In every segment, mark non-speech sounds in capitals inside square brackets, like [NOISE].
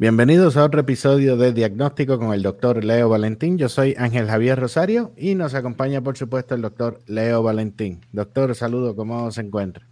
Bienvenidos a otro episodio de Diagnóstico con el doctor Leo Valentín. Yo soy Ángel Javier Rosario y nos acompaña, por supuesto, el doctor Leo Valentín. Doctor, saludo, ¿cómo se encuentra?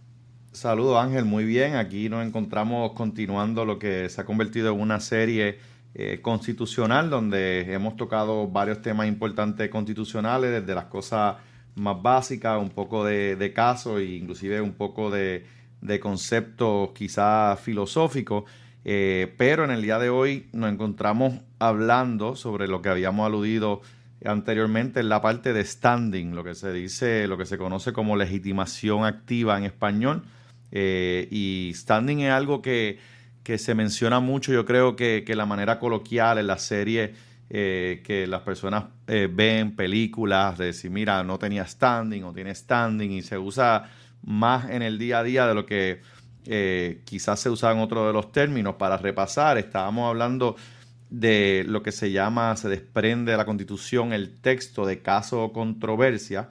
Saludo Ángel, muy bien. Aquí nos encontramos continuando lo que se ha convertido en una serie eh, constitucional donde hemos tocado varios temas importantes constitucionales, desde las cosas más básicas, un poco de, casos e inclusive un poco de, de conceptos quizás filosóficos. Eh, pero en el día de hoy nos encontramos hablando sobre lo que habíamos aludido anteriormente en la parte de standing, lo que se dice, lo que se conoce como legitimación activa en español. Eh, y standing es algo que, se menciona mucho, yo creo que, que la manera coloquial en la serie eh, que las personas ven películas de decir, mira, no tenía standing o tiene standing y se usa más en el día a día de lo que eh, quizás se usaban otros de los términos para repasar. Estábamos hablando de lo que se llama, se desprende de la Constitución el texto de caso o controversia.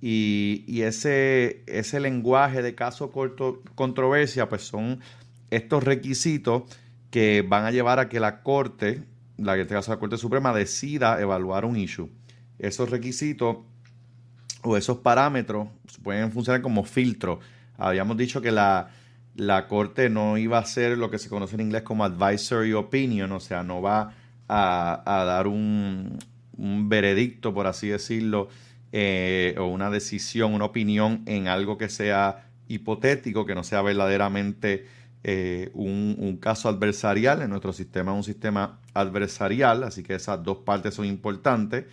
Y, ese, ese lenguaje de caso o controversia, pues son estos requisitos que van a llevar a que la Corte, la en este caso la Corte Suprema, decida evaluar un issue. Esos requisitos o esos parámetros pueden funcionar como filtro. Habíamos dicho que la, la Corte no iba a ser lo que se conoce en inglés como advisory opinion, o sea, no va a, dar un, veredicto, por así decirlo, eh, o una decisión, una opinión en algo que sea hipotético, que no sea verdaderamente eh, un, caso adversarial. En nuestro sistema es un sistema adversarial, así que esas dos partes son importantes.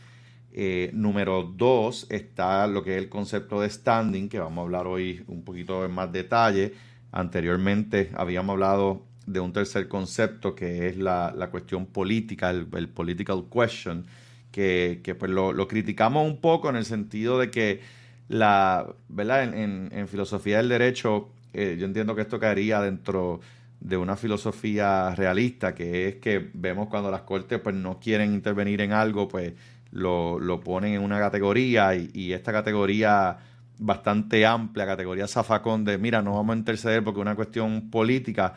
Eh, número dos está lo que es el concepto de standing, que vamos a hablar hoy un poquito en más detalle Anteriormente habíamos hablado de un tercer concepto que es la, cuestión política, el, political question, que, pues lo, criticamos un poco en el sentido de que la, ¿verdad? En, filosofía del derecho, eh, yo entiendo que esto caería dentro de una filosofía realista, que es que vemos cuando las cortes pues, no quieren intervenir en algo, pues lo, ponen en una categoría y esta categoría bastante amplia, categoría zafacón de, mira, no vamos a interceder porque una cuestión política,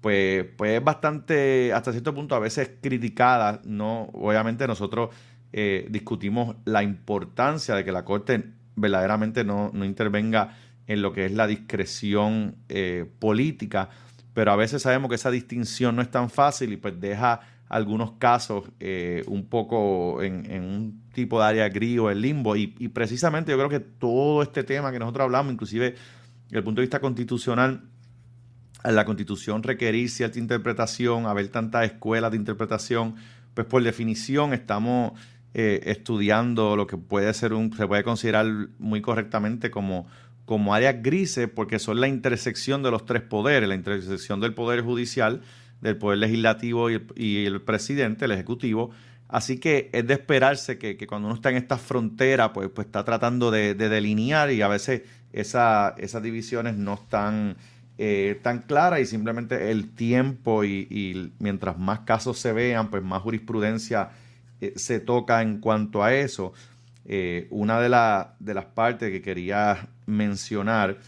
pues, pues es bastante, hasta cierto punto, a veces criticada. No, obviamente nosotros eh, discutimos la importancia de que la Corte verdaderamente no, intervenga en lo que es la discreción eh, política, pero a veces sabemos que esa distinción no es tan fácil y pues deja algunos casos eh, un poco en, un tipo de área gris o el limbo. Y, precisamente yo creo que todo este tema que nosotros hablamos, inclusive desde el punto de vista constitucional, la constitución requerir cierta interpretación, haber tantas escuelas de interpretación, pues por definición estamos eh, estudiando lo que puede ser un, se puede considerar muy correctamente como, como áreas grises, porque son la intersección de los tres poderes, la intersección del poder judicial, del Poder Legislativo y el, presidente, el Ejecutivo. Así que es de esperarse que, cuando uno está en esta frontera, pues, pues está tratando de, delinear y a veces esa, esas divisiones no están eh, tan claras y simplemente el tiempo y, mientras más casos se vean, pues más jurisprudencia eh, se toca en cuanto a eso. Eh, una de, de las partes que quería mencionar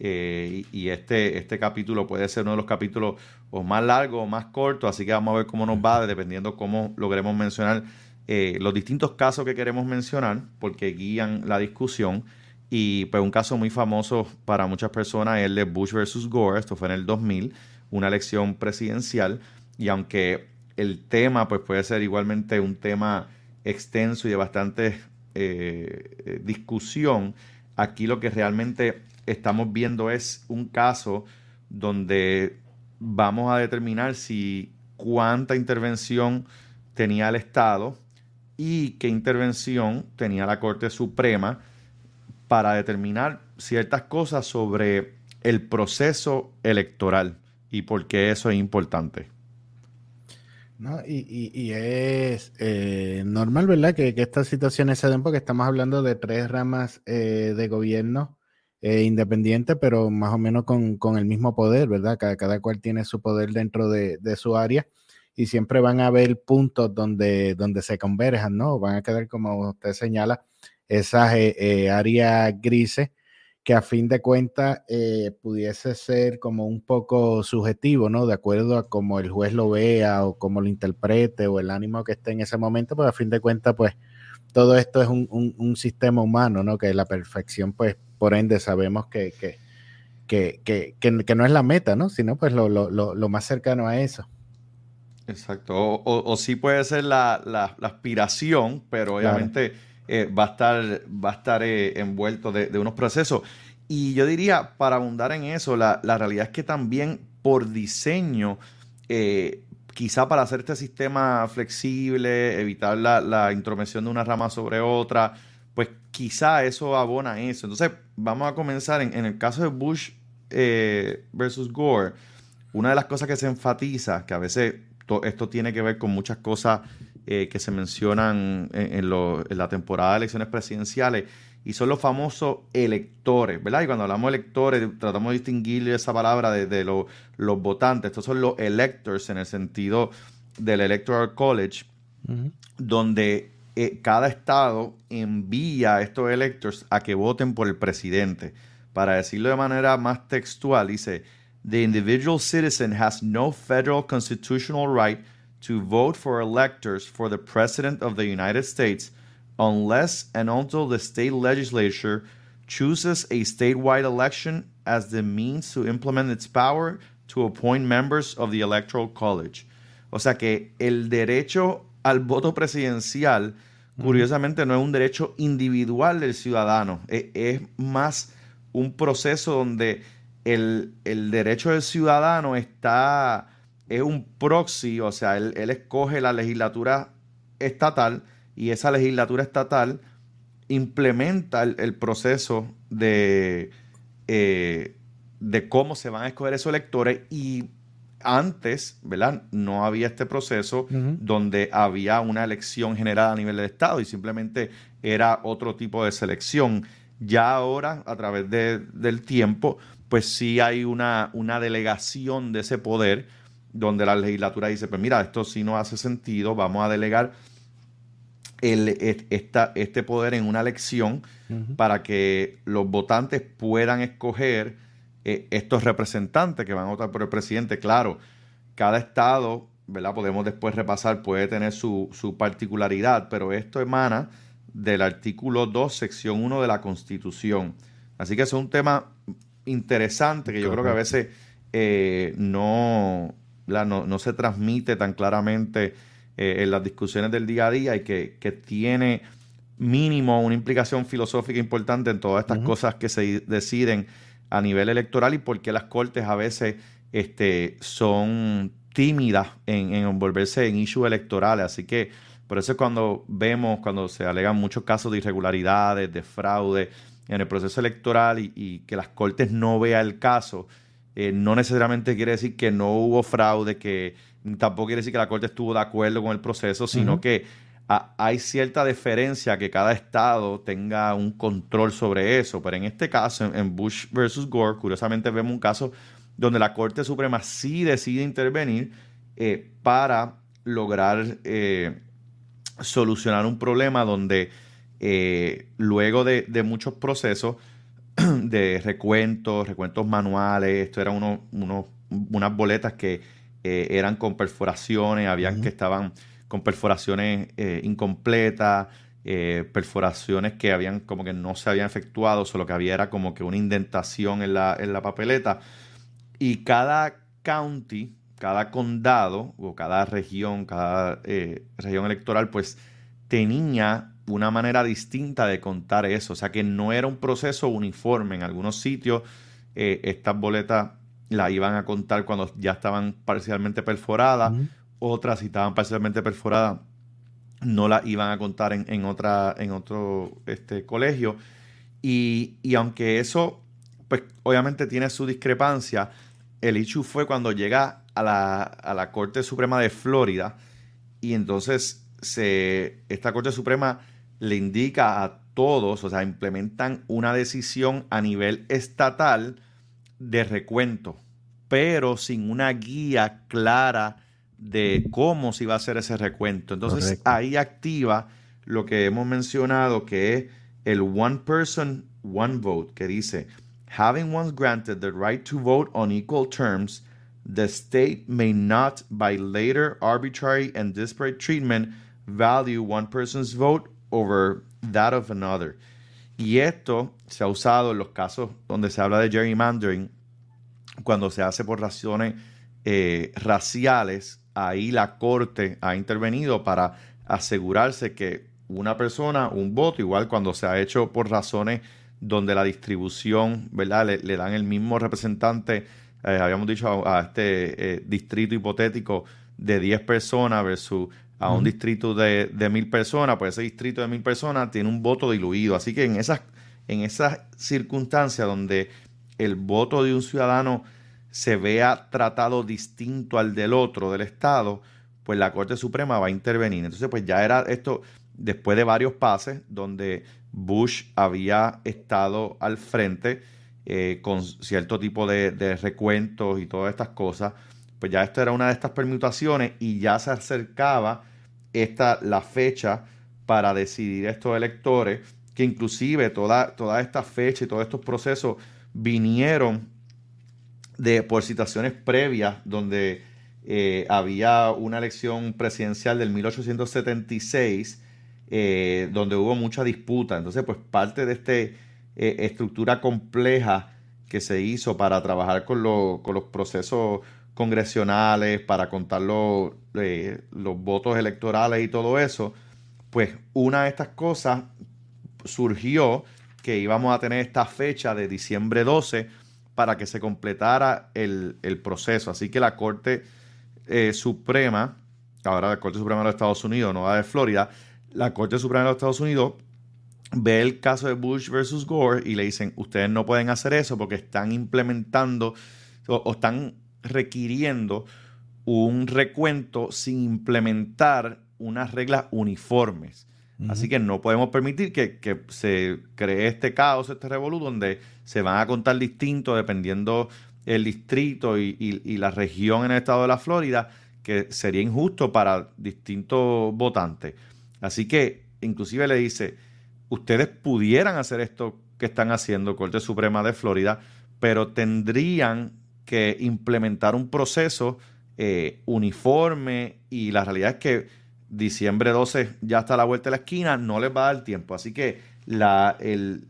eh, y, este, este capítulo puede ser uno de los capítulos o más largos o más cortos, así que vamos a ver cómo nos va, dependiendo cómo logremos mencionar eh, los distintos casos que queremos mencionar, porque guían la discusión. Y pues un caso muy famoso para muchas personas es el de Bush versus Gore, esto fue en el 2000, una elección presidencial, y aunque el tema pues puede ser igualmente un tema extenso y de bastante eh, discusión, aquí lo que realmente estamos viendo es un caso donde vamos a determinar si cuánta intervención tenía el Estado y qué intervención tenía la Corte Suprema para determinar ciertas cosas sobre el proceso electoral y por qué eso es importante. y, es eh, normal, ¿verdad? Que, estas situaciones se den porque estamos hablando de tres ramas eh, de gobierno eh, independiente, pero más o menos con, el mismo poder, ¿verdad? Cada, cada, cual tiene su poder dentro de, su área y siempre van a haber puntos donde, donde se converjan, ¿no? Van a quedar, como usted señala, esas eh, eh, áreas grises que a fin de cuentas eh, pudiese ser como un poco subjetivo, ¿no? De acuerdo a cómo el juez lo vea o cómo lo interprete o el ánimo que esté en ese momento, pues a fin de cuentas, pues todo esto es un, sistema humano, ¿no? Que la perfección, pues, por ende, sabemos que, que, que, no es la meta, ¿no? Sino pues lo, lo, más cercano a eso. Exacto. O, sí puede ser la, aspiración, pero obviamente eh, va a estar, va a estar eh, envuelto de, unos procesos. Y yo diría, para abundar en eso, la, realidad es que también por diseño, eh, quizá para hacer este sistema flexible, evitar la, intromisión de una rama sobre otra, quizá eso abona eso. Entonces, vamos a comenzar en, el caso de Bush versus Gore. Una de las cosas que se enfatiza, que a veces esto tiene que ver con muchas cosas eh, que se mencionan en, la temporada de elecciones presidenciales y son los famosos electores, ¿verdad? Y cuando hablamos de electores, tratamos de distinguir esa palabra de, los votantes. Estos son los electors en el sentido del Electoral College, donde eh, cada estado envía a estos electors a que voten por el presidente. Para decirlo de manera más textual, dice, the individual citizen has no federal constitutional right to vote for electors for the President of the United States unless and until the state legislature chooses a statewide election as the means to implement its power to appoint members of the Electoral College. O sea que el derecho al voto presidencial, curiosamente, no es un derecho individual del ciudadano, es, es más un proceso donde el, el derecho del ciudadano está es un proxy, o sea, él, escoge la legislatura estatal y esa legislatura estatal implementa el, proceso de, eh, de cómo se van a escoger esos electores y antes, ¿verdad? No había este proceso donde había una elección generada a nivel del Estado y simplemente era otro tipo de selección. Ya ahora, a través del tiempo, pues sí hay una, una delegación de ese poder donde la legislatura dice, pues mira, esto sí no hace sentido, vamos a delegar el, este poder en una elección para que los votantes puedan escoger eh, estos representantes que van a votar por el presidente. Claro, cada estado, ¿verdad? Podemos después repasar, puede tener su, su particularidad, pero esto emana del artículo 2, sección 1 de la Constitución. Así que es un tema interesante que yo creo que a veces eh, no, no, se transmite tan claramente eh, en las discusiones del día a día y que, tiene mínimo una implicación filosófica importante en todas estas cosas que se deciden a nivel electoral y por qué las cortes a veces este, son tímidas en, envolverse en issues electorales. Así que por eso es cuando vemos, cuando se alegan muchos casos de irregularidades, de fraude en el proceso electoral y, y que las cortes no vean el caso, eh, no necesariamente quiere decir que no hubo fraude, que tampoco quiere decir que la Corte estuvo de acuerdo con el proceso, sino que hay cierta deferencia que cada estado tenga un control sobre eso. Pero en este caso, en, Bush versus Gore, curiosamente vemos un caso donde la Corte Suprema sí decide intervenir eh, para lograr eh, solucionar un problema donde luego de, de muchos procesos, [CLEARS THROAT] de recuentos, recuentos manuales. Esto era uno, unas boletas que eh, eran con perforaciones, habían que estaban con perforaciones eh, incompletas, eh, perforaciones que habían como que no se habían efectuado, solo que había era como que una indentación en la, en la papeleta. Y cada county, cada condado o cada región, cada región electoral, pues tenía una manera distinta de contar eso. O sea que no era un proceso uniforme. En algunos sitios eh, estas boletas las iban a contar cuando ya estaban parcialmente perforadas. Otras, si estaban parcialmente perforadas, no las iban a contar en, otra, en otro este, colegio. Y, aunque eso, pues obviamente tiene su discrepancia, el issue fue cuando llega a la, a la Corte Suprema de Florida y entonces se, esta Corte Suprema le indica a todos, o sea, implementan una decisión a nivel estatal de recuento, pero sin una guía clara de cómo se va a hacer ese recuento. Entonces ahí activa lo que hemos mencionado, que es el One Person one vote, que dice, having once granted the right to vote on equal terms, the state may not, by later arbitrary and disparate treatment, value one person's vote over that of another. Y esto se ha usado en los casos donde se habla de gerrymandering, cuando se hace por razones eh, raciales, ahí la corte ha intervenido para asegurarse que una persona, un voto, igual cuando se ha hecho por razones donde la distribución, ¿verdad? Le, dan el mismo representante, eh, habíamos dicho, a, este eh, distrito hipotético de 10 personas versus a un distrito de, de mil personas, pues ese distrito de mil personas tiene un voto diluido. Así que en esas, en esas circunstancias donde el voto de un ciudadano se vea tratado distinto al del otro, del Estado, pues la Corte Suprema va a intervenir. Entonces, pues ya era esto después de varios pases donde Bush había estado al frente eh, con cierto tipo de, recuentos y todas estas cosas, pues ya esto era una de estas permutaciones y ya se acercaba esta, la fecha para decidir estos electores, que inclusive toda, toda esta fecha y todos estos procesos vinieron de, por situaciones previas donde eh, había una elección presidencial del 1876 eh, donde hubo mucha disputa. Entonces, pues parte de esta eh, estructura compleja que se hizo para trabajar con, con los procesos congresionales, para contar los, los votos electorales y todo eso, pues una de estas cosas surgió que íbamos a tener esta fecha de diciembre 12 para que se completara el, proceso. Así que la Corte eh, Suprema, ahora la Corte Suprema de los Estados Unidos, no la de Florida, la Corte Suprema de los Estados Unidos ve el caso de Bush versus Gore y le dicen, ustedes no pueden hacer eso porque están implementando o están requiriendo un recuento sin implementar unas reglas uniformes. Así que no podemos permitir que, se cree este caos, este revolú, donde se van a contar distintos dependiendo el distrito y, la región en el estado de la Florida, que sería injusto para distintos votantes. Así que inclusive le dice, ustedes pudieran hacer esto que están haciendo Corte Suprema de Florida, pero tendrían que implementar un proceso eh, uniforme y la realidad es que diciembre 12 ya está a la vuelta de la esquina, no les va a dar tiempo. Así que la,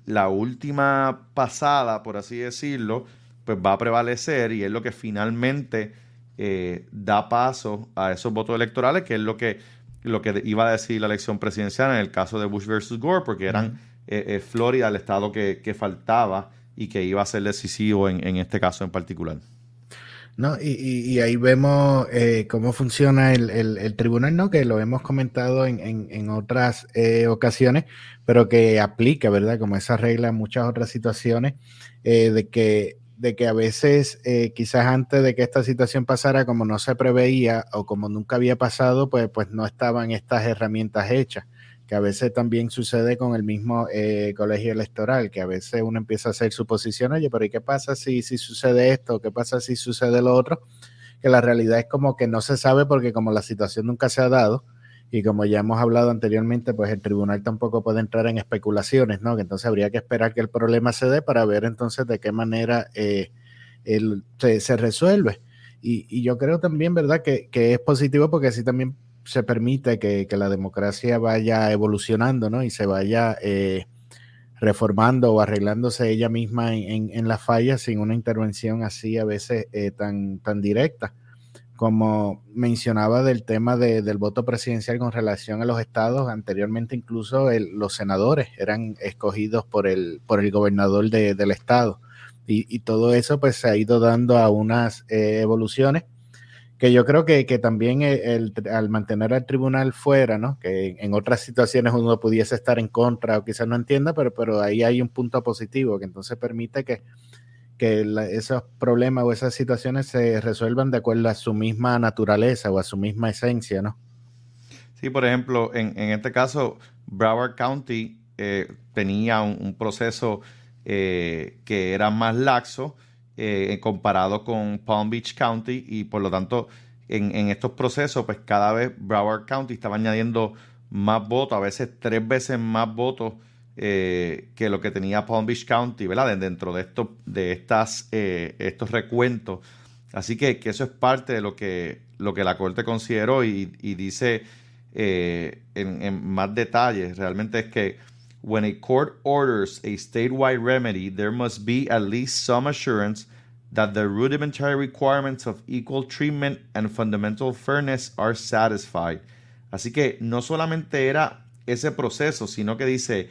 la última pasada, por así decirlo, pues va a prevalecer y es lo que finalmente eh, da paso a esos votos electorales, que es lo que, lo que iba a decir la elección presidencial en el caso de Bush versus Gore, porque eran eh, eh, Florida el estado que, faltaba y que iba a ser decisivo en este caso en particular. No, y, ahí vemos eh, cómo funciona el, tribunal, ¿no? Que lo hemos comentado en, otras eh, ocasiones, pero que aplica, ¿verdad? Como esa regla en muchas otras situaciones, eh, de, que, de que a veces, quizás antes de que esta situación pasara, como no se preveía o como nunca había pasado, pues, pues no estaban estas herramientas hechas que a veces también sucede con el mismo eh, colegio electoral, que a veces uno empieza a hacer suposiciones, oye, pero ¿y qué pasa si, si sucede esto? ¿Qué pasa si sucede lo otro? Que la realidad es como que no se sabe porque como la situación nunca se ha dado y como ya hemos hablado anteriormente, pues el tribunal tampoco puede entrar en especulaciones, ¿no? Que entonces habría que esperar que el problema se dé para ver entonces de qué manera eh, se, resuelve. Y, yo creo también, ¿verdad? Que, que es positivo porque así también se permite que, la democracia vaya evolucionando, ¿no? Y se vaya eh, reformando o arreglándose ella misma en, las fallas sin una intervención así a veces eh, tan, tan directa. Como mencionaba del tema del voto presidencial con relación a los estados, anteriormente incluso los senadores eran escogidos por el, por el gobernador del estado. Y, todo eso pues se ha ido dando a unas eh, evoluciones que yo creo que, también el, al mantener al tribunal fuera, ¿no? Que en otras situaciones uno pudiese estar en contra o quizás no entienda, pero, pero ahí hay un punto positivo que entonces permite que, que esos problemas o esas situaciones se resuelvan de acuerdo a su misma naturaleza o a su misma esencia, ¿no? Sí, por ejemplo, en, este caso, Broward County eh, tenía un, proceso eh, que era más laxo, eh, comparado con Palm Beach County y por lo tanto en, estos procesos pues cada vez Broward County estaba añadiendo más votos, a veces tres veces más votos eh, que lo que tenía Palm Beach County, ¿verdad? Dentro de, esto, de estas, eh, estos recuentos. Así que, eso es parte de lo que, lo que la Corte consideró y, dice en, más detalles. Realmente es que when a court orders a statewide remedy, there must be at least some assurance that the rudimentary requirements of equal treatment and fundamental fairness are satisfied. Así que no solamente era ese proceso, sino que dice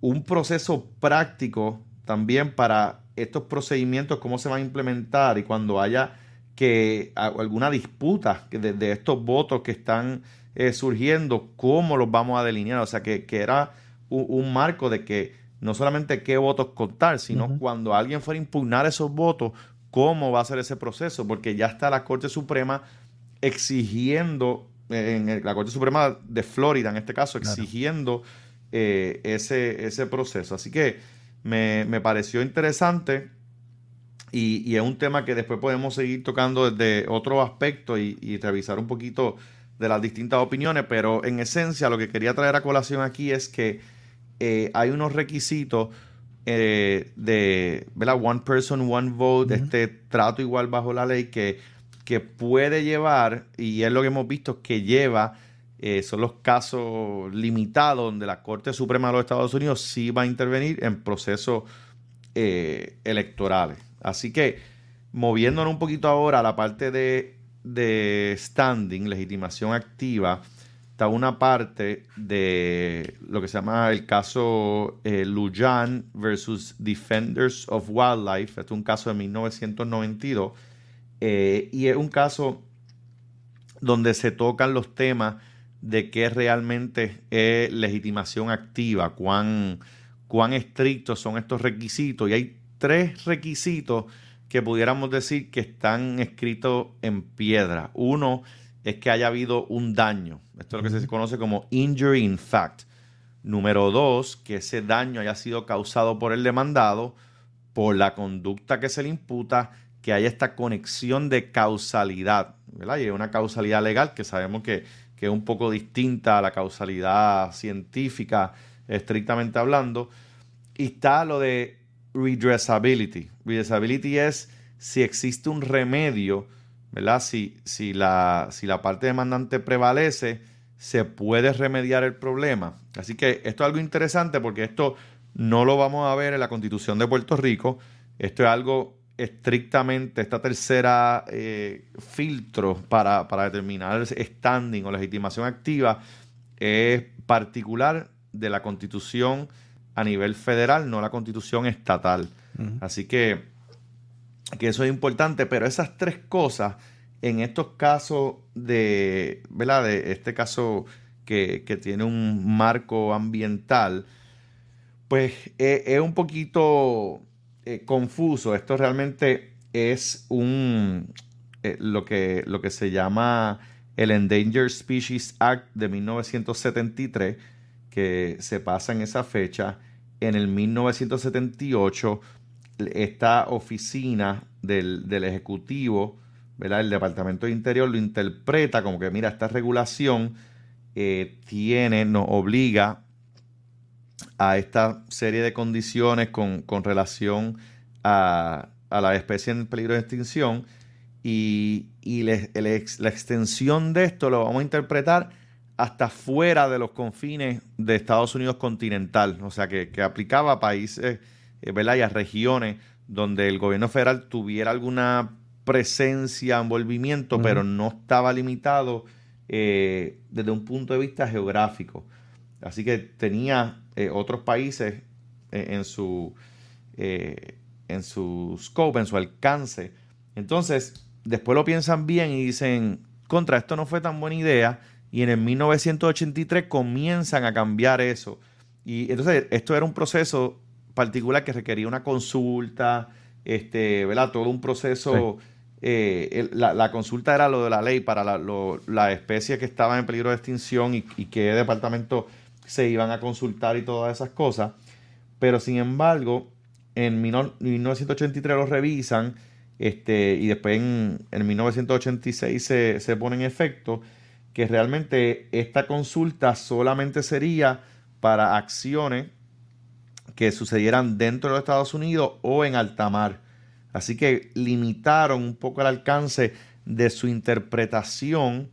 un proceso práctico también para estos procedimientos, cómo se van a implementar y cuando haya que alguna disputa de, estos votos que están eh, surgiendo, cómo los vamos a delinear. O sea, que, era un, marco de que no solamente qué votos contar, sino cuando alguien fuera a impugnar esos votos, cómo va a ser ese proceso, porque ya está la Corte Suprema exigiendo, en la Corte Suprema de Florida en este caso, exigiendo eh, ese, ese proceso. Así que me, pareció interesante y, es un tema que después podemos seguir tocando desde otro aspecto y, revisar un poquito de las distintas opiniones, pero en esencia lo que quería traer a colación aquí es que eh, hay unos requisitos eh, de, ¿verdad? One person, one vote, este trato igual bajo la ley que, que puede llevar, y es lo que hemos visto, que lleva, eh, son los casos limitados donde la Corte Suprema de los Estados Unidos sí va a intervenir en procesos eh, electorales. Así que, moviéndonos un poquito ahora a la parte de, de standing, legitimación activa, está una parte de lo que se llama el caso eh, Lujan versus Defenders of Wildlife. Este es un caso de 1992 eh, y es un caso donde se tocan los temas de qué realmente es legitimación activa, cuán, cuán estrictos son estos requisitos. Y hay tres requisitos que pudiéramos decir que están escritos en piedra. Uno es que haya habido un daño. Esto es lo que se conoce como injury in fact. Número dos, que ese daño haya sido causado por el demandado, por la conducta que se le imputa, que haya esta conexión de causalidad, ¿verdad? Y una causalidad legal que sabemos que, que es un poco distinta a la causalidad científica, estrictamente hablando. Y está lo de redressability. Redressability es si existe un remedio ¿verdad? Si, si, la, si la parte demandante prevalece, se puede remediar el problema. Así que esto es algo interesante porque esto no lo vamos a ver en la Constitución de Puerto Rico. Esto es algo estrictamente, esta tercera eh, filtro para, para determinar el standing o legitimación activa es particular de la Constitución a nivel federal, no la Constitución estatal. Así que que eso es importante, pero esas tres cosas en estos casos de, ¿verdad? De este caso que, tiene un marco ambiental, pues e, es, un poquito eh, confuso. Esto realmente es un, eh, lo, que, lo que se llama el Endangered Species Act de 1973, que se pasa en esa fecha. En el 1978 esta oficina del, Ejecutivo, ¿verdad? el Departamento de Interior lo interpreta como que, mira, esta regulación eh, tiene, nos obliga a esta serie de condiciones con, relación a, a la especie en peligro de extinción y, la extensión de esto lo vamos a interpretar hasta fuera de los confines de Estados Unidos continental, o sea que, que aplicaba a países ¿verdad? y a regiones donde el gobierno federal tuviera alguna presencia, envolvimiento, pero no estaba limitado eh, desde un punto de vista geográfico. Así que tenía eh, otros países en, su, en su scope, en su alcance. Entonces, después lo piensan bien y dicen, contra esto no fue tan buena idea. Y en el 1983 comienzan a cambiar eso. Y entonces esto era un proceso particular que requería una consulta, este, ¿verdad? Todo un proceso. Eh, la, consulta era lo de la ley para la, lo, especies que estaban en peligro de extinción y, qué departamento se iban a consultar y todas esas cosas. Pero sin embargo, en 1983 lo revisan este, y después en, en 1986 se, se pone en efecto que realmente esta consulta solamente sería para acciones que sucedieran dentro de los Estados Unidos o en alta mar. Así que limitaron un poco el alcance de su interpretación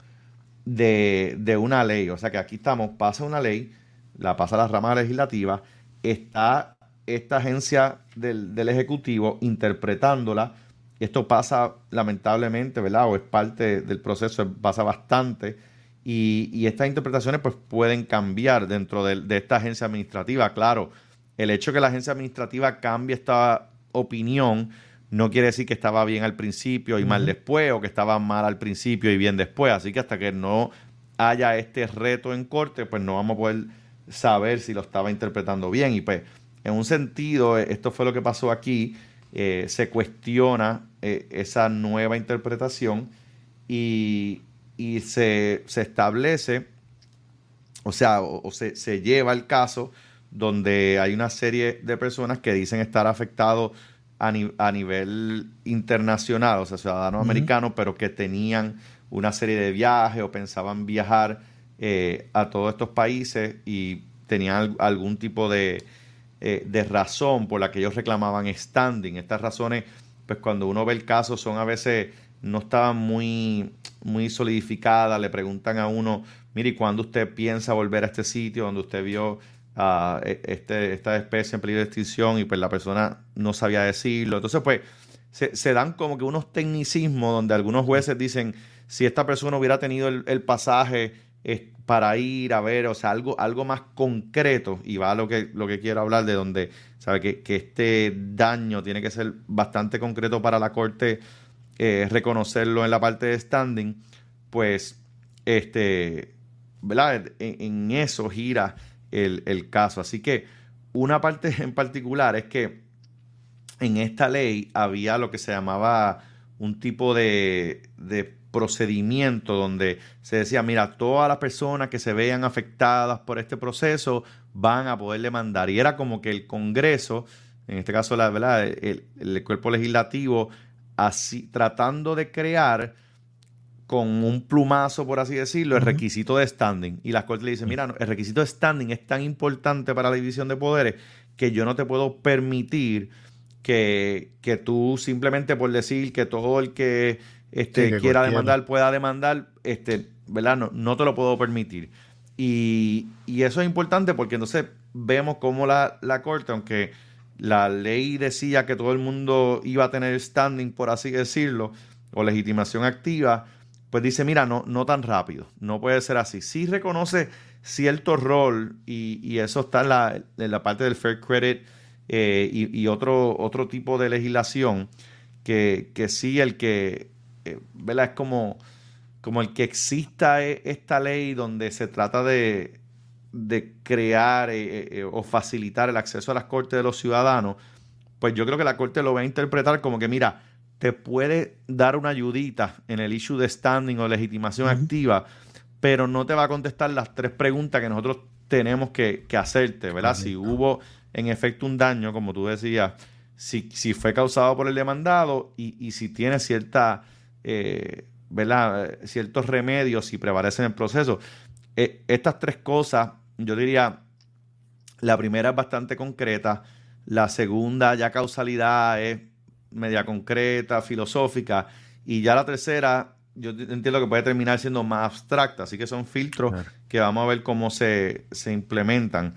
de, una ley. O sea que aquí estamos, pasa una ley, la pasa a la rama legislativa, está esta agencia del, Ejecutivo interpretándola. Esto pasa lamentablemente, ¿verdad? O es parte del proceso, pasa bastante. Y, estas interpretaciones pues pueden cambiar dentro de, de, esta agencia administrativa. Claro, el hecho que la agencia administrativa cambie esta opinión no quiere decir que estaba bien al principio y mal después, o que estaba mal al principio y bien después. Así que hasta que no haya este reto en corte, pues no vamos a poder saber si lo estaba interpretando bien. Y pues, en un sentido, eh, esto fue lo que pasó aquí. Eh, se cuestiona eh, esa nueva interpretación y, se, establece, o sea, o, se, se lleva el caso donde hay una serie de personas que dicen estar afectados a, nivel internacional, o sea, ciudadanos americanos, pero que tenían una serie de viajes o pensaban viajar eh, a todos estos países y tenían algún tipo eh, de, razón por la que ellos reclamaban standing. Estas razones, pues cuando uno ve el caso, son a veces no estaban muy, muy solidificadas. Le preguntan a uno, mire, ¿cuándo usted piensa volver a este sitio donde usted vio e, este, esta especie en peligro de extinción y pues la persona no sabía decirlo. Entonces pues se, dan como que unos tecnicismos donde algunos jueces dicen si esta persona hubiera tenido el, pasaje para ir a ver, o sea, algo, algo más concreto y va a lo que, lo que quiero hablar de donde sabe que, que este daño tiene que ser bastante concreto para la corte eh, reconocerlo en la parte de standing, pues este. En, en eso gira el, caso. Así que una parte [LAUGHS] en particular es que en esta ley había lo que se llamaba un tipo de, procedimiento donde se decía, mira, todas las personas que se vean afectadas por este proceso van a poder demandar. Y era como que el Congreso, en este caso la, ¿verdad? El, el cuerpo legislativo, así, tratando de crear con un plumazo, por así decirlo, el requisito de standing. Y las cortes le dicen, mira, el requisito de standing es tan importante para la división de poderes que yo no te puedo permitir que, tú simplemente por decir que todo el que este, quiera demandar pueda demandar, este, ¿verdad? No, no te lo puedo permitir. Y, eso es importante porque entonces vemos cómo la, la corte, aunque la ley decía que todo el mundo iba a tener standing, por así decirlo, o legitimación activa, pues dice, mira, no, no tan rápido, no puede ser así. Sí reconoce cierto rol y, eso está en la, en la, parte del fair credit eh, y, otro, otro tipo de legislación que, que sí el que, eh, ¿verdad? Es como, como el que exista e, esta ley donde se trata de, de crear eh, o facilitar el acceso a las cortes de los ciudadanos, pues yo creo que la corte lo va a interpretar como que, mira, te puede dar una ayudita en el issue de standing o legitimación activa, pero no te va a contestar las tres preguntas que nosotros tenemos que, hacerte, ¿verdad? Si hubo en efecto un daño, como tú decías, si, si fue causado por el demandado y, si tiene cierta, eh, ¿verdad? ciertos remedios, si prevalecen en el proceso. Eh, estas tres cosas, yo diría, la primera es bastante concreta, la segunda ya causalidad es media concreta, filosófica, y ya la tercera, yo entiendo que puede terminar siendo más abstracta, así que son filtros que vamos a ver cómo se, implementan.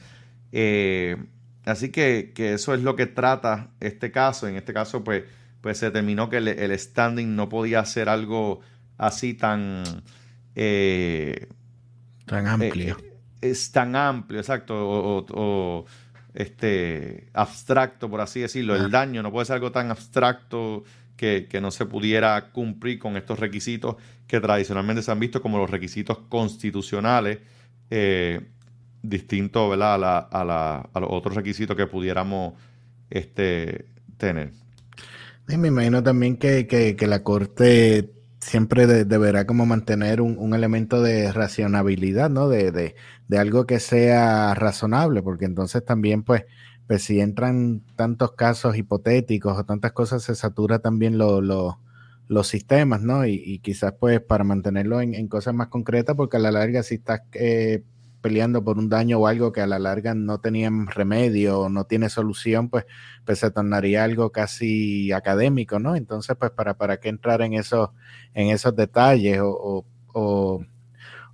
Eh, así que, eso es lo que trata este caso. En este caso, pues, pues se determinó que el, standing no podía ser algo así tan... Eh, tan amplio. Eh, es tan amplio, exacto. o este, abstracto, por así decirlo. El daño no puede ser algo tan abstracto que, no se pudiera cumplir con estos requisitos que tradicionalmente se han visto como los requisitos constitucionales, eh, distintos ¿verdad? A, la, a, los otros requisitos que pudiéramos este, tener. me imagino también que, la Corte siempre deberá como mantener un, elemento de racionabilidad, ¿no? de, de algo que sea razonable, porque entonces también, pues, pues si entran tantos casos hipotéticos o tantas cosas, se satura también los sistemas, ¿no? Y, quizás, pues, para mantenerlo en, cosas más concretas, porque a la larga, si estás eh, peleando por un daño o algo que a la larga no tenían remedio o no tiene solución, pues, pues se tornaría algo casi académico, ¿no? Entonces, pues, ¿para, para qué entrar en esos, en esos detalles o, o,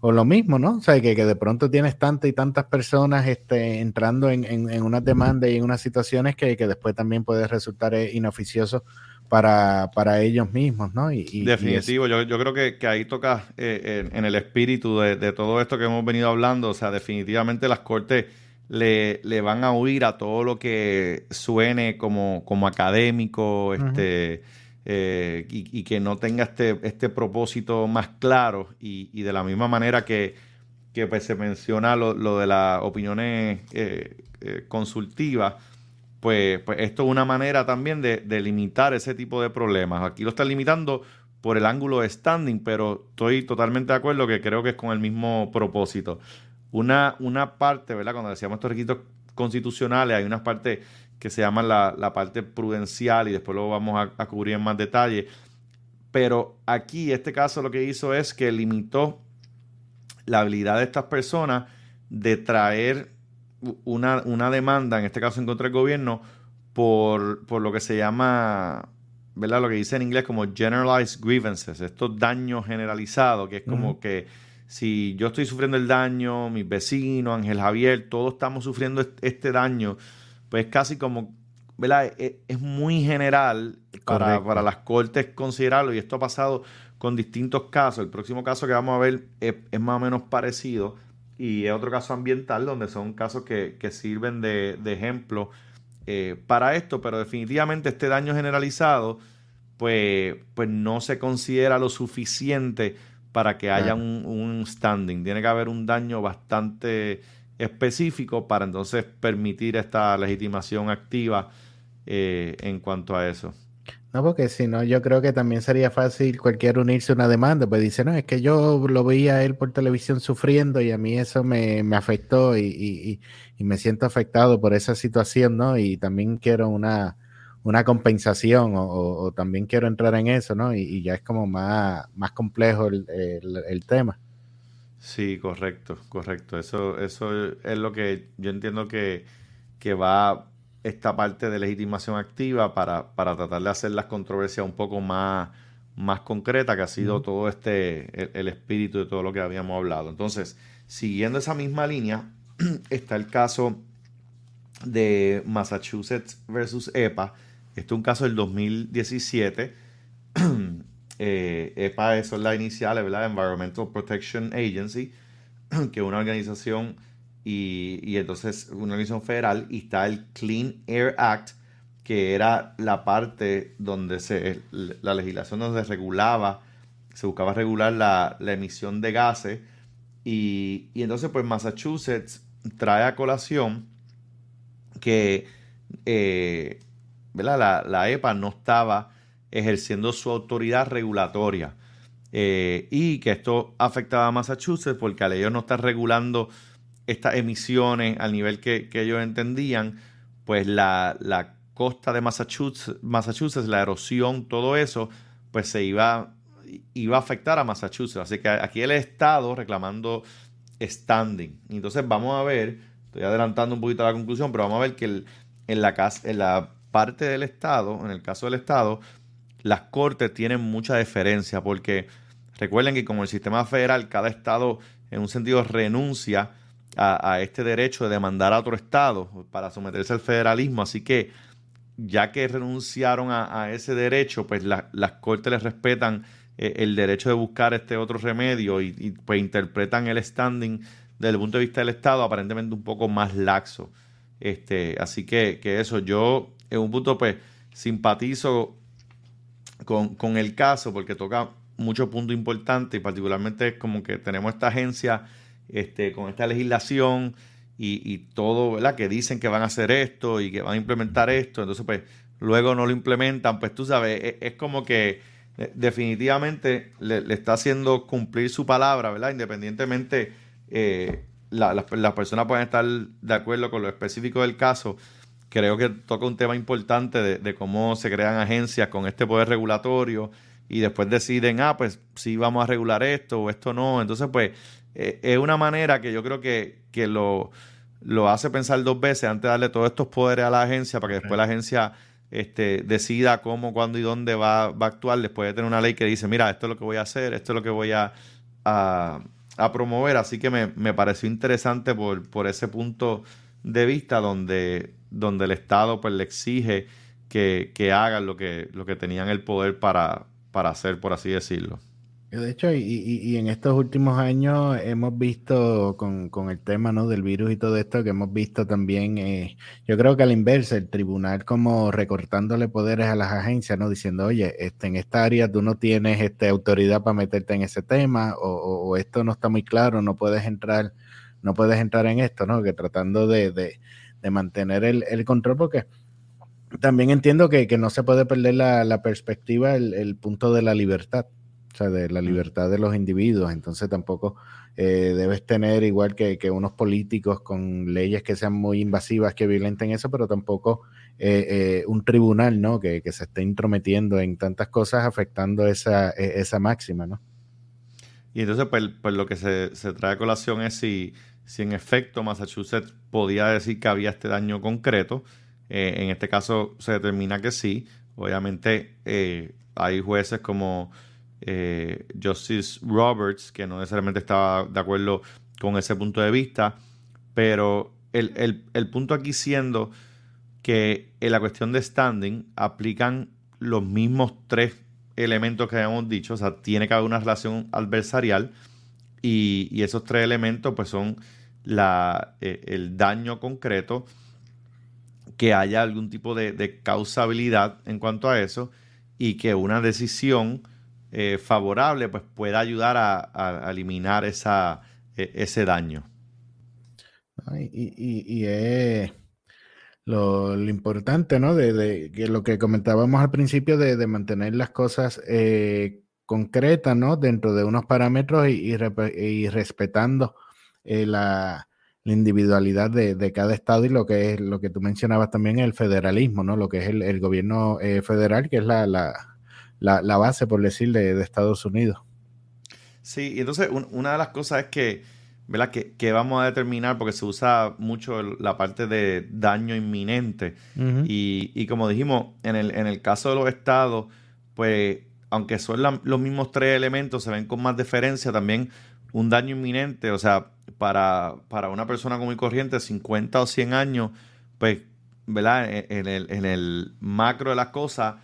o, lo mismo, ¿no? O sea, que, que, de pronto tienes tantas y tantas personas este, entrando en, en, en unas demandas y en unas situaciones que, que después también puede resultar eh, inoficioso para, para ellos mismos, ¿no? Y, Definitivo, yo, yo, creo que, que ahí toca eh, en, el espíritu de, de, todo esto que hemos venido hablando, o sea, definitivamente las cortes le, le van a huir a todo lo que suene como, como académico, este... Eh, y, y, que no tenga este, este propósito más claro. Y, y de la misma manera que, que pues, se menciona lo, lo de las opiniones eh, eh, consultivas, pues, pues, esto es una manera también de, limitar ese tipo de problemas. Aquí lo están limitando por el ángulo de standing, pero estoy totalmente de acuerdo que creo que es con el mismo propósito. Una, una parte, ¿verdad? Cuando decíamos estos requisitos constitucionales, hay unas partes que se llaman la, parte prudencial y después lo vamos a, a, cubrir en más detalle. Pero aquí, este caso lo que hizo es que limitó la habilidad de estas personas de traer una, una demanda, en este caso en contra del gobierno, por, por, lo que se llama, ¿verdad? Lo que dice en inglés como generalized grievances, estos daños generalizados, que es como que si yo estoy sufriendo el daño, mis vecinos, Ángel Javier, todos estamos sufriendo este daño, pues casi como, ¿verdad? Es, e, es muy general para, para, las cortes considerarlo y esto ha pasado con distintos casos. El próximo caso que vamos a ver es, es más o menos parecido y es otro caso ambiental donde son casos que, sirven de, ejemplo eh, para esto, pero definitivamente este daño generalizado pues, pues no se considera lo suficiente para que haya un, standing. Tiene que haber un daño bastante específico para entonces permitir esta legitimación activa eh, en cuanto a eso. No, porque si no, yo creo que también sería fácil cualquier unirse a una demanda, pues dice, no, es que yo lo veía a él por televisión sufriendo y a mí eso me, me afectó y, y, y, me siento afectado por esa situación, ¿no? Y también quiero una, una compensación o, o, también quiero entrar en eso, ¿no? Y, ya es como más, más complejo el, el, el, tema. Sí, correcto, correcto. Eso, eso es lo que yo entiendo que, que va esta parte de legitimación activa para, para tratar de hacer las controversias un poco más, más concreta, que ha sido todo este, el, espíritu de todo lo que habíamos hablado. Entonces, siguiendo esa misma línea, [CLEARS THROAT] está el caso de Massachusetts versus EPA. Este es un caso del 2017. [CLEARS THROAT] eh, EPA es la inicial, ¿verdad? Environmental Protection Agency, [CLEARS THROAT] que es una organización y, entonces una organización federal y está el Clean Air Act, que era la parte donde se, la legislación donde se regulaba, se buscaba regular la, emisión de gases. Y, entonces pues Massachusetts trae a colación que eh, La, la, EPA no estaba ejerciendo su autoridad regulatoria eh, y que esto afectaba a Massachusetts porque al ellos no está regulando estas emisiones al nivel que, ellos entendían, pues la, costa de Massachusetts, la erosión, todo eso, pues se iba, iba a afectar a Massachusetts. Así que aquí el Estado reclamando standing. Entonces vamos a ver, estoy adelantando un poquito la conclusión, pero vamos a ver que en, la, en la parte del Estado, en el caso del Estado, las cortes tienen mucha diferencia porque recuerden que como el sistema federal, cada estado en un sentido renuncia a, este derecho de demandar a otro Estado para someterse al federalismo. Así que ya que renunciaron a, ese derecho, pues las cortes les respetan eh, el derecho de buscar este otro remedio y, pues interpretan el standing desde el punto de vista del Estado aparentemente un poco más laxo. Este, así que, que eso, yo en un punto pues simpatizo con, con el caso porque toca muchos puntos importantes y particularmente es como que tenemos esta agencia este, con esta legislación y, todo, ¿verdad? Que dicen que van a hacer esto y que van a implementar esto, entonces pues luego no lo implementan, pues tú sabes, e, es, como que definitivamente le, está haciendo cumplir su palabra, ¿verdad? Independientemente eh, las personas pueden estar de acuerdo con lo específico del caso, creo que toca un tema importante de, de, cómo se crean agencias con este poder regulatorio y después deciden, ah, pues sí vamos a regular esto o esto no. Entonces, pues eh, es una manera que yo creo que, lo, lo, hace pensar dos veces antes de darle todos estos poderes a la agencia para que después la agencia este, decida cómo, cuándo y dónde va, va, a actuar después de tener una ley que dice, mira, esto es lo que voy a hacer, esto es lo que voy a, a, promover. Así que me, me, pareció interesante por, por ese punto de vista donde, donde el Estado pues, le exige que, que hagan lo que, lo que tenían el poder para, para hacer, por así decirlo. De hecho, y, en estos últimos años hemos visto con, el tema del virus y todo esto, que hemos visto también, eh, yo creo que al inverso, el tribunal como recortándole poderes a las agencias, ¿no? Diciendo, oye, este, en esta área tú no tienes este, autoridad para meterte en ese tema, o, esto no está muy claro, no puedes entrar, no puedes entrar en esto, ¿no? Que tratando de, mantener el, control, porque también entiendo que, no se puede perder la, la perspectiva, el punto de la libertad o sea, de la libertad de los individuos. Entonces tampoco eh, debes tener, igual que, unos políticos con leyes que sean muy invasivas, que violenten eso, pero tampoco eh, eh, un tribunal, ¿no? Que, se esté intrometiendo en tantas cosas afectando esa, e, esa máxima, ¿no? Y entonces, pues, pues lo que se, trae a colación es si, si en efecto Massachusetts podía decir que había este daño concreto. en este caso se determina que sí. Obviamente hay jueces como eh, Justice Roberts, que no necesariamente estaba de acuerdo con ese punto de vista, pero el, punto aquí siendo que en la cuestión de standing aplican los mismos tres elementos que habíamos dicho, o sea, tiene que haber una relación adversarial y, esos tres elementos pues son la, eh, el daño concreto, que haya algún tipo de, de, causabilidad en cuanto a eso y que una decisión eh, favorable, pues pueda ayudar a, eliminar esa, e, ese daño. Y, es lo, importante, ¿no? De, que lo que comentábamos al principio de, mantener las cosas eh, concretas, ¿no? Dentro de unos parámetros y, respetando eh, la, individualidad de, cada estado y lo que es lo que tú mencionabas también el federalismo, ¿no? Lo que es el, gobierno federal, que es la, la, base, por decir, de, Estados Unidos. Sí, y entonces una de las cosas es que, ¿verdad? Que, vamos a determinar, porque se usa mucho la parte de daño inminente. y, como dijimos, en el, en el caso de los estados, pues aunque son los mismos tres elementos, se ven con más diferencia también un daño inminente, o sea, para, para una persona común y corriente, 50 o 100 años, pues, ¿verdad? En el, en el macro de las cosas,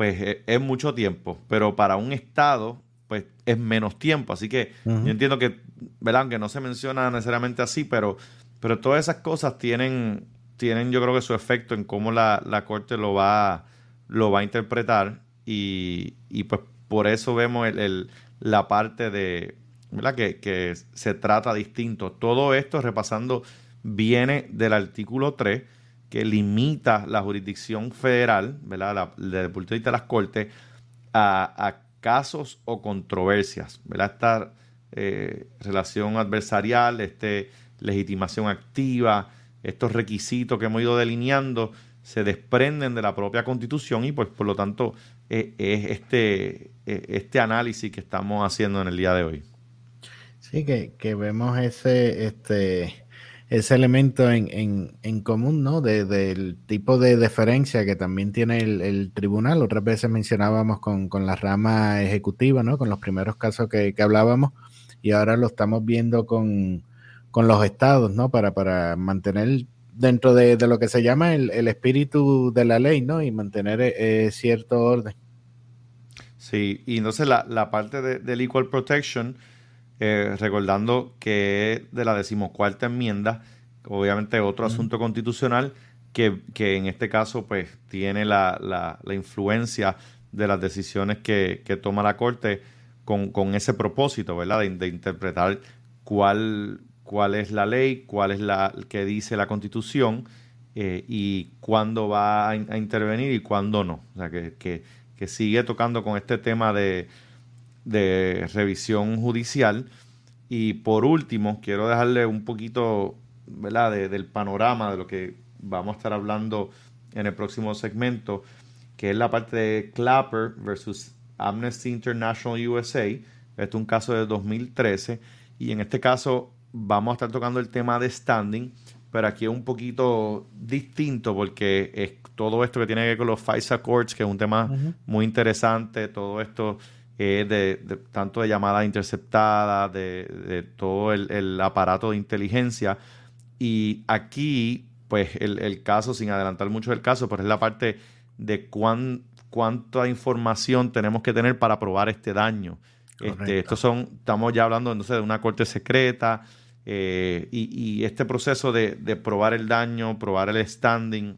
pues eh, es mucho tiempo, pero para un estado, pues es menos tiempo. Así que yo entiendo que, ¿verdad? Aunque no se menciona necesariamente así, pero, pero todas esas cosas tienen, tienen yo creo que su efecto en cómo la, corte lo va, lo va a interpretar y, pues por eso vemos el, la parte de, ¿verdad? Que, que se trata distinto. Todo esto, repasando, viene del artículo 3 que limita la jurisdicción federal, ¿verdad? desde el punto de vista de las cortes, a, casos o controversias, ¿verdad? Esta eh, relación adversarial, este, legitimación activa, estos requisitos que hemos ido delineando, se desprenden de la propia constitución y pues por lo tanto eh, es este, eh, este análisis que estamos haciendo en el día de hoy. Sí, que, que vemos ese, este, ese elemento en, en, común, ¿no? De, del tipo de deferencia que también tiene el, tribunal. Otras veces mencionábamos con, la rama ejecutiva, ¿no? Con los primeros casos que, hablábamos y ahora lo estamos viendo con, los estados, ¿no? Para, para mantener dentro de, lo que se llama el, espíritu de la ley, ¿no? Y mantener eh, cierto orden. Sí, y entonces la, la parte de, del Equal Protection eh, recordando que es de la decimocuarta enmienda, obviamente otro asunto constitucional que, en este caso pues tiene la, influencia de las decisiones que, toma la Corte con, ese propósito, ¿verdad? De, interpretar cuál, cuál es la ley, cuál es la que dice la Constitución eh, y cuándo va a, intervenir y cuándo no. O sea, que, que sigue tocando con este tema de de revisión judicial. Y por último, quiero dejarle un poquito ¿verdad? del panorama de lo que vamos a estar hablando en el próximo segmento, que es la parte de Clapper versus Amnesty International USA. Este es un caso de 2013 Y en este caso vamos a estar tocando el tema de standing, pero aquí es un poquito distinto porque es todo esto que tiene que ver con los FISA Courts, que es un tema muy interesante, todo esto eh, de, tanto de llamadas interceptadas, de, todo el, aparato de inteligencia. Y aquí, pues el, caso, sin adelantar mucho el caso, pues es la parte de cuán, cuánta información tenemos que tener para probar este daño. Este, estos son, estamos ya hablando entonces de una corte secreta eh, y, este proceso de, probar el daño, probar el standing,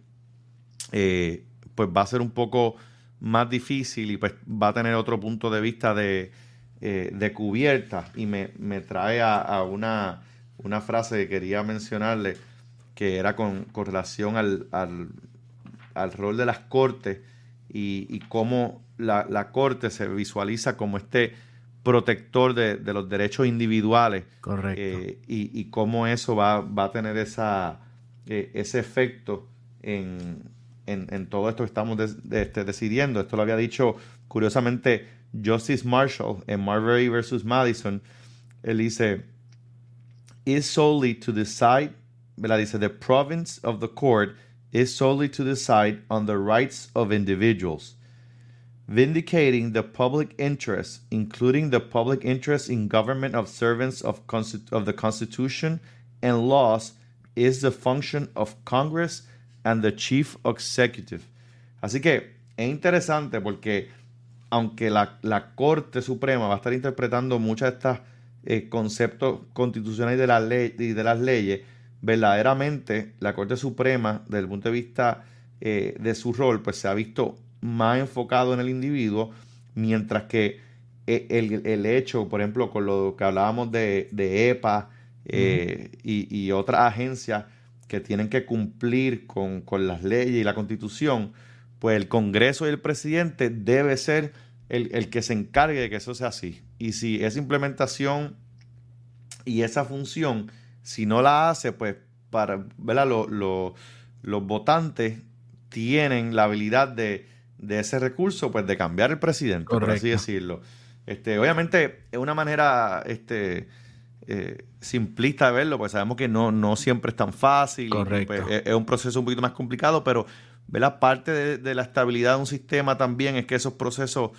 eh, pues va a ser un poco más difícil y pues va a tener otro punto de vista de, eh, cubierta y me, trae a, una, una, frase que quería mencionarle que era con, relación al, al, rol de las cortes y, cómo la, corte se visualiza como este protector de, los derechos individuales. Correcto. Eh, y, cómo eso va, va a tener esa, eh, ese efecto en, en, todo esto que estamos este, decidiendo. Esto lo había dicho curiosamente Justice Marshall en Marbury versus Madison. Él dice, is solely to decide, ¿verdad? Dice, the province of the court is solely to decide on the rights of individuals. Vindicating the public interest, including the public interest in government of servants of, of the Constitution and laws, is the function of Congress and the Chief Executive. Así que es interesante porque aunque la, Corte Suprema va a estar interpretando muchos de estos eh, conceptos constitucionales de, la ley, y de las leyes, verdaderamente la Corte Suprema, desde el punto de vista eh, de su rol, pues se ha visto más enfocado en el individuo, mientras que eh, el, hecho, por ejemplo, con lo que hablábamos de, EPA y, y otras agencias, que tienen que cumplir con, las leyes y la constitución, pues el Congreso y el presidente debe ser el, que se encargue de que eso sea así. Y si esa implementación y esa función, si no la hace, pues para los votantes tienen la habilidad de, ese recurso, pues de cambiar el presidente, por así decirlo. Este, obviamente, es una manera este, eh, simplista de verlo, pues sabemos que no, no siempre es tan fácil. Pues, es, un proceso un poquito más complicado, pero la parte de, la estabilidad de un sistema también es que esos procesos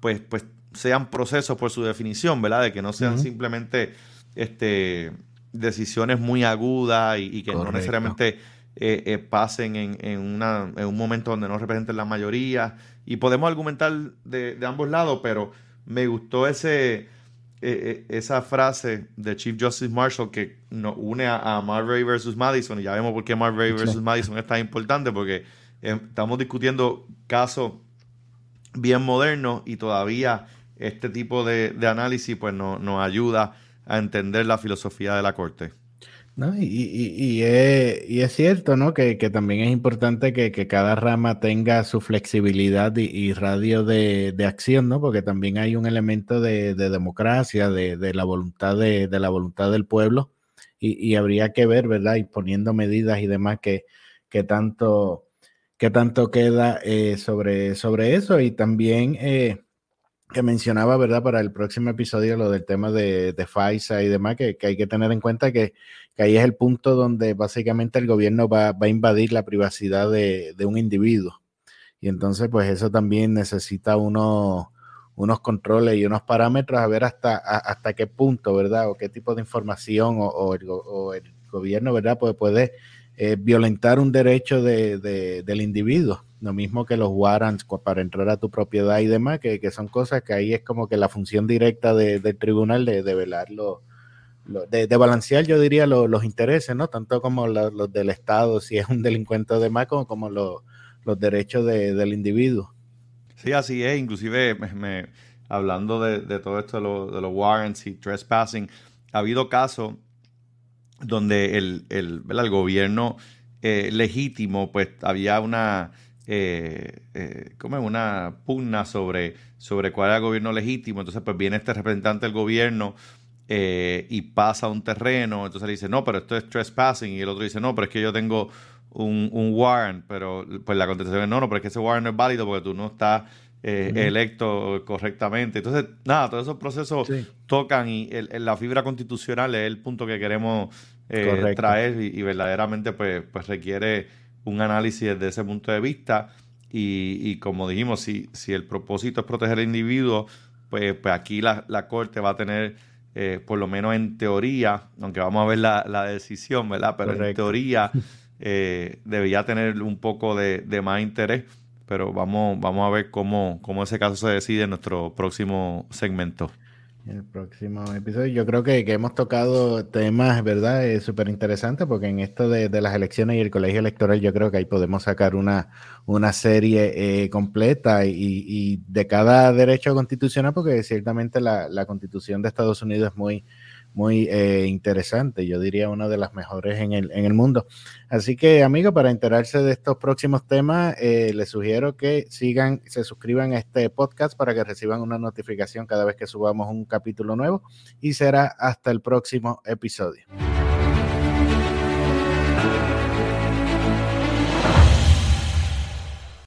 pues, pues sean procesos por su definición, ¿verdad? De que no sean simplemente este, decisiones muy agudas y, que no necesariamente eh, eh, pasen en, en, una, en un momento donde no representen la mayoría. Y podemos argumentar de, de ambos lados, pero me gustó ese eh, eh, esa frase de Chief Justice Marshall que nos une a, Marbury versus Madison, y ya vemos por qué Marbury versus Madison es tan importante, porque eh, estamos discutiendo casos bien modernos y todavía este tipo de, análisis pues nos ayuda a entender la filosofía de la Corte. No, y, y, es, cierto, ¿no? Que, también es importante que, cada rama tenga su flexibilidad y, radio de, acción, ¿no? Porque también hay un elemento de, democracia, de, la voluntad de, la voluntad del pueblo, y, habría que ver, ¿verdad? Y poniendo medidas y demás que, que tanto que tanto queda eh, sobre, sobre eso. Y también eh, que mencionaba, ¿verdad? Para el próximo episodio, lo del tema de, de FISA y demás, que, hay que tener en cuenta que, ahí es el punto donde básicamente el gobierno va, a invadir la privacidad de, un individuo. Y entonces, pues eso también necesita unos, unos controles y unos parámetros a ver hasta, hasta qué punto, ¿verdad? O qué tipo de información o, el, gobierno, ¿verdad? Pues puede eh, violentar un derecho del individuo. Lo mismo que los warrants para entrar a tu propiedad y demás, que, son cosas que ahí es como que la función directa del tribunal de, de velar de, balancear, yo diría, los intereses, ¿no? Tanto como los del Estado, si es un delincuente de más, como, como los derechos del individuo. Sí, así es. Inclusive, hablando de, todo esto de, los warrants y trespassing, ha habido casos donde el, el, el gobierno eh, legítimo, pues había una eh, eh, como una pugna sobre, sobre cuál era el gobierno legítimo. Entonces, pues viene este representante del gobierno eh, y pasa un terreno. Entonces le dice, no, pero esto es trespassing. Y el otro dice, no, pero es que yo tengo un, un warrant. Pero pues la contestación es, no, no, pero es que ese warrant no es válido porque tú no estás eh, electo correctamente. Entonces, nada, todos esos procesos tocan y la fibra constitucional es el punto que queremos eh, traer y, verdaderamente pues, pues requiere un análisis desde ese punto de vista. Y, como dijimos, si, si el propósito es proteger al individuo, pues, pues aquí la, Corte va a tener, eh, por lo menos en teoría, aunque vamos a ver la, decisión, ¿verdad? Pero en teoría [LAUGHS] debería tener un poco de, de más interés pero vamos, vamos a ver cómo, cómo ese caso se decide en nuestro próximo segmento. El próximo episodio, yo creo que, hemos tocado temas, ¿verdad? Súper interesantes, porque en esto de, las elecciones y el colegio electoral, yo creo que ahí podemos sacar una, una serie eh, completa y, de cada derecho constitucional, porque ciertamente la, la constitución de Estados Unidos es muy, muy eh, interesante, yo diría una de las mejores en el, en el mundo. Así que, amigos, para enterarse de estos próximos temas, eh, les sugiero que sigan, se suscriban a este podcast para que reciban una notificación cada vez que subamos un capítulo nuevo y será hasta el próximo episodio.